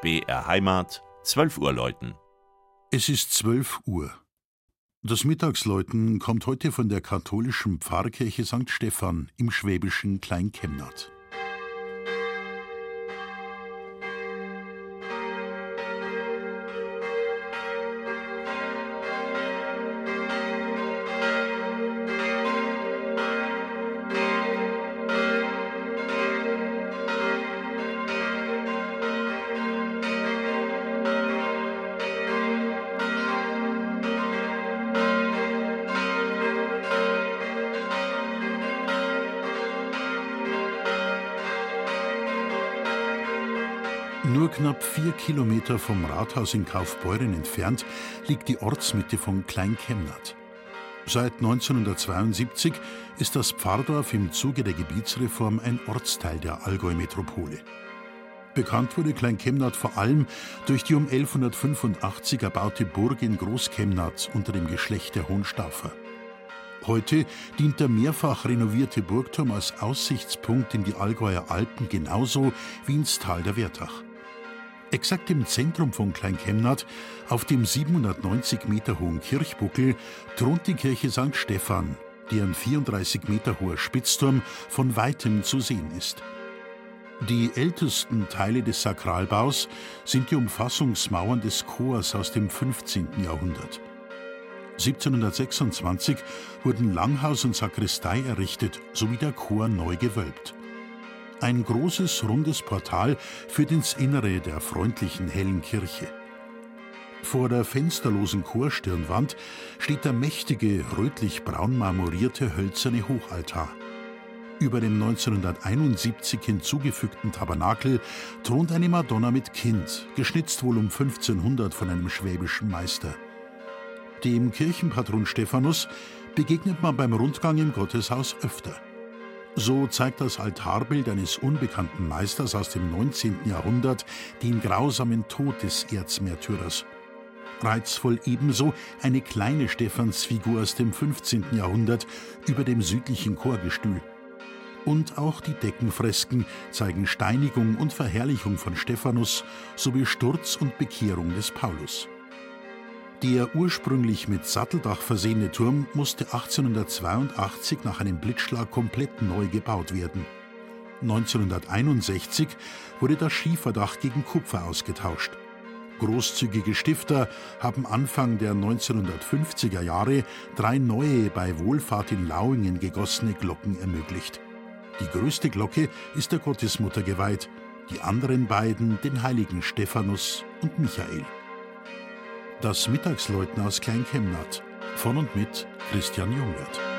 BR Heimat, 12 Uhr läuten. Es ist 12 Uhr. Das Mittagsläuten kommt heute von der katholischen Pfarrkirche St. Stephan im schwäbischen Kleinkemnat. Nur knapp vier Kilometer vom Rathaus in Kaufbeuren entfernt liegt die Ortsmitte von Kleinkemnat. Seit 1972 ist das Pfarrdorf im Zuge der Gebietsreform ein Ortsteil der Allgäu-Metropole. Bekannt wurde Kleinkemnat vor allem durch die um 1185 erbaute Burg in Großkemnat unter dem Geschlecht der Hohenstaufer. Heute dient der mehrfach renovierte Burgturm als Aussichtspunkt in die Allgäuer Alpen genauso wie ins Tal der Wertach. Exakt im Zentrum von Kleinkemnat, auf dem 790 Meter hohen Kirchbuckel, thront die Kirche St. Stephan, deren 34 Meter hoher Spitzturm von weitem zu sehen ist. Die ältesten Teile des Sakralbaus sind die Umfassungsmauern des Chors aus dem 15. Jahrhundert. 1726 wurden Langhaus und Sakristei errichtet sowie der Chor neu gewölbt. Ein großes, rundes Portal führt ins Innere der freundlichen, hellen Kirche. Vor der fensterlosen Chorstirnwand steht der mächtige, rötlich-braun marmorierte hölzerne Hochaltar. Über dem 1971 hinzugefügten Tabernakel thront eine Madonna mit Kind, geschnitzt wohl um 1500 von einem schwäbischen Meister. Dem Kirchenpatron Stephanus begegnet man beim Rundgang im Gotteshaus öfter. So zeigt das Altarbild eines unbekannten Meisters aus dem 19. Jahrhundert den grausamen Tod des Erzmärtyrers. Reizvoll ebenso eine kleine Stephansfigur aus dem 15. Jahrhundert über dem südlichen Chorgestühl. Und auch die Deckenfresken zeigen Steinigung und Verherrlichung von Stephanus sowie Sturz und Bekehrung des Paulus. Der ursprünglich mit Satteldach versehene Turm musste 1882 nach einem Blitzschlag komplett neu gebaut werden. 1961 wurde das Schieferdach gegen Kupfer ausgetauscht. Großzügige Stifter haben Anfang der 1950er Jahre drei neue bei Wohlfahrt in Lauingen gegossene Glocken ermöglicht. Die größte Glocke ist der Gottesmutter geweiht, die anderen beiden den heiligen Stephanus und Michael. Das Mittagsläuten aus Kleinkemnat von und mit Christian Jungwirth.